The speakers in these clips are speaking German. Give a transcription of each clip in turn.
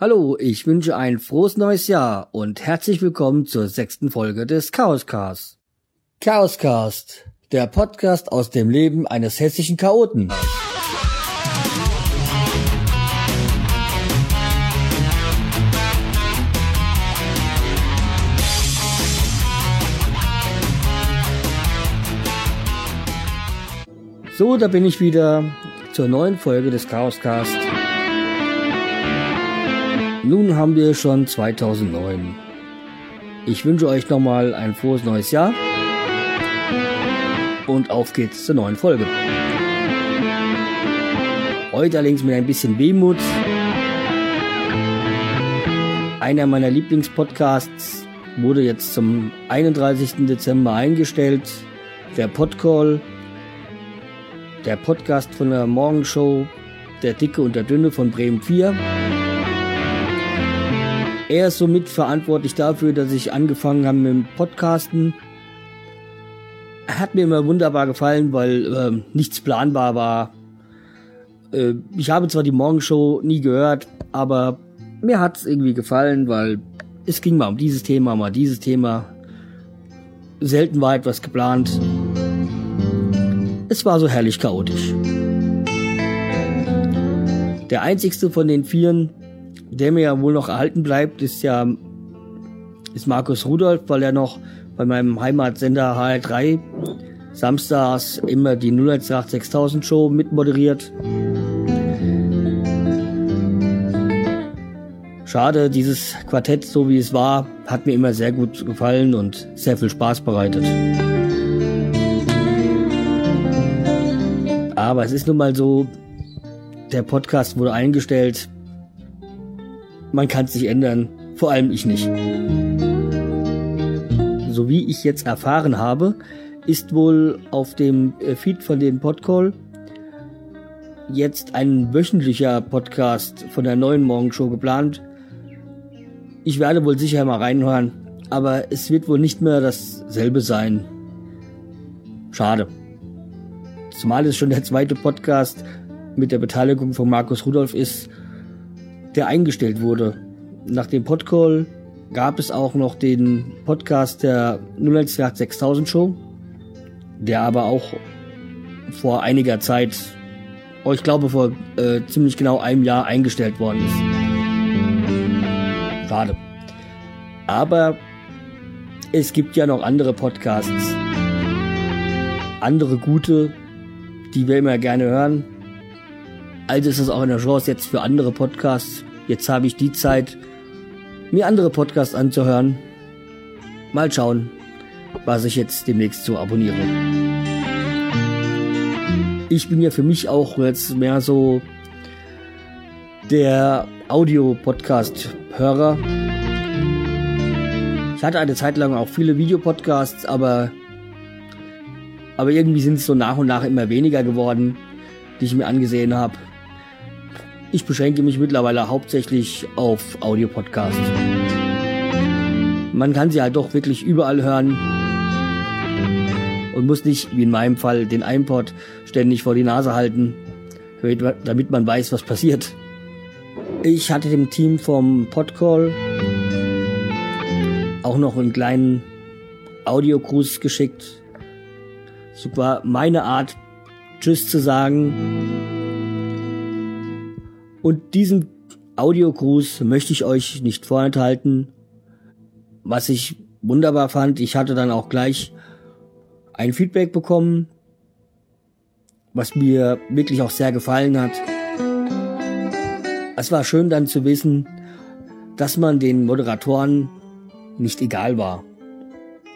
Hallo, ich wünsche ein frohes neues Jahr und herzlich willkommen zur sechsten Folge des Chaoscast. Chaoscast, der Podcast aus dem Leben eines hessischen Chaoten. So, da bin ich wieder zur neuen Folge des Chaoscast. Nun haben wir schon 2009. Ich wünsche euch nochmal ein frohes neues Jahr. Und auf geht's zur neuen Folge. Heute allerdings mit ein bisschen Wehmut. Einer meiner Lieblingspodcasts wurde jetzt zum 31. Dezember eingestellt. Der Podcall der Podcast von der Morgenshow Der Dicke und der Dünne von Bremen 4. Er ist somit verantwortlich dafür, dass ich angefangen habe mit dem Podcasten. Hat mir immer wunderbar gefallen, weil äh, nichts planbar war. Äh, ich habe zwar die Morgenshow nie gehört, aber mir hat es irgendwie gefallen, weil es ging mal um dieses Thema, mal dieses Thema. Selten war etwas geplant. Es war so herrlich chaotisch. Der einzigste von den Vieren, der mir ja wohl noch erhalten bleibt, ist ja ist Markus Rudolf, weil er noch bei meinem Heimatsender HR3 samstags immer die 0138 6000 Show mitmoderiert. Schade, dieses Quartett, so wie es war, hat mir immer sehr gut gefallen und sehr viel Spaß bereitet. Aber es ist nun mal so, der Podcast wurde eingestellt. Man kann es nicht ändern, vor allem ich nicht. So wie ich jetzt erfahren habe, ist wohl auf dem äh, Feed von dem Podcall jetzt ein wöchentlicher Podcast von der neuen Morgenshow geplant. Ich werde wohl sicher mal reinhören, aber es wird wohl nicht mehr dasselbe sein. Schade. Zumal es schon der zweite Podcast mit der Beteiligung von Markus Rudolf ist, der eingestellt wurde. Nach dem Podcall gab es auch noch den Podcast der 01 6000 Show, der aber auch vor einiger Zeit, oh, ich glaube vor äh, ziemlich genau einem Jahr eingestellt worden ist. Schade. Aber es gibt ja noch andere Podcasts, andere gute, die wir immer gerne hören. Also ist es auch eine Chance jetzt für andere Podcasts. Jetzt habe ich die Zeit, mir andere Podcasts anzuhören. Mal schauen, was ich jetzt demnächst so abonniere. Ich bin ja für mich auch jetzt mehr so der Audio-Podcast-Hörer. Ich hatte eine Zeit lang auch viele Videopodcasts, aber aber irgendwie sind es so nach und nach immer weniger geworden, die ich mir angesehen habe. Ich beschränke mich mittlerweile hauptsächlich auf Audiopodcasts. Man kann sie halt doch wirklich überall hören und muss nicht, wie in meinem Fall, den iPod ständig vor die Nase halten, damit man weiß, was passiert. Ich hatte dem Team vom Podcall auch noch einen kleinen Audiogruß geschickt, so war meine Art, Tschüss zu sagen. Und diesen Audiogruß möchte ich euch nicht vorenthalten. Was ich wunderbar fand, ich hatte dann auch gleich ein Feedback bekommen, was mir wirklich auch sehr gefallen hat. Es war schön dann zu wissen, dass man den Moderatoren nicht egal war.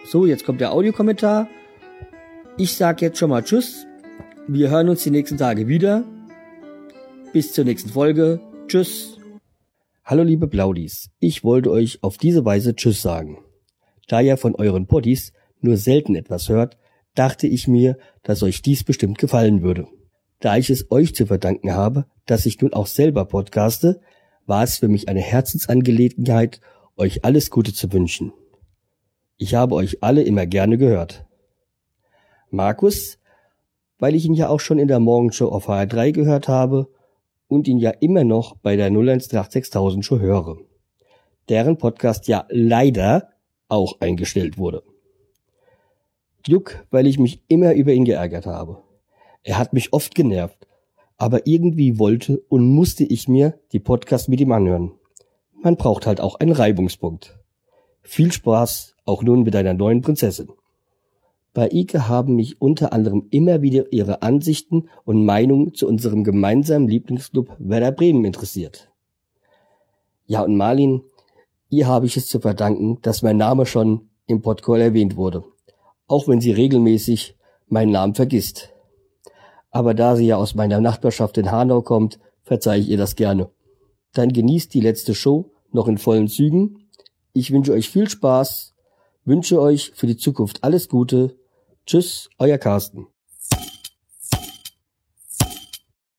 So, jetzt kommt der Audiokommentar. Ich sag jetzt schon mal Tschüss. Wir hören uns die nächsten Tage wieder. Bis zur nächsten Folge. Tschüss. Hallo liebe Blaudis. Ich wollte euch auf diese Weise Tschüss sagen. Da ihr von euren Poddies nur selten etwas hört, dachte ich mir, dass euch dies bestimmt gefallen würde. Da ich es euch zu verdanken habe, dass ich nun auch selber podcaste, war es für mich eine Herzensangelegenheit, euch alles Gute zu wünschen. Ich habe euch alle immer gerne gehört. Markus, weil ich ihn ja auch schon in der Morgenshow auf HR3 gehört habe und ihn ja immer noch bei der 016000 schon höre. Deren Podcast ja leider auch eingestellt wurde. Glück, weil ich mich immer über ihn geärgert habe. Er hat mich oft genervt, aber irgendwie wollte und musste ich mir die Podcast mit ihm anhören. Man braucht halt auch einen Reibungspunkt. Viel Spaß auch nun mit deiner neuen Prinzessin. Bei Ike haben mich unter anderem immer wieder ihre Ansichten und Meinungen zu unserem gemeinsamen Lieblingsclub Werder Bremen interessiert. Ja, und Marlin, ihr habe ich es zu verdanken, dass mein Name schon im Podcast erwähnt wurde. Auch wenn sie regelmäßig meinen Namen vergisst. Aber da sie ja aus meiner Nachbarschaft in Hanau kommt, verzeihe ich ihr das gerne. Dann genießt die letzte Show noch in vollen Zügen. Ich wünsche euch viel Spaß, wünsche euch für die Zukunft alles Gute Tschüss, euer Carsten.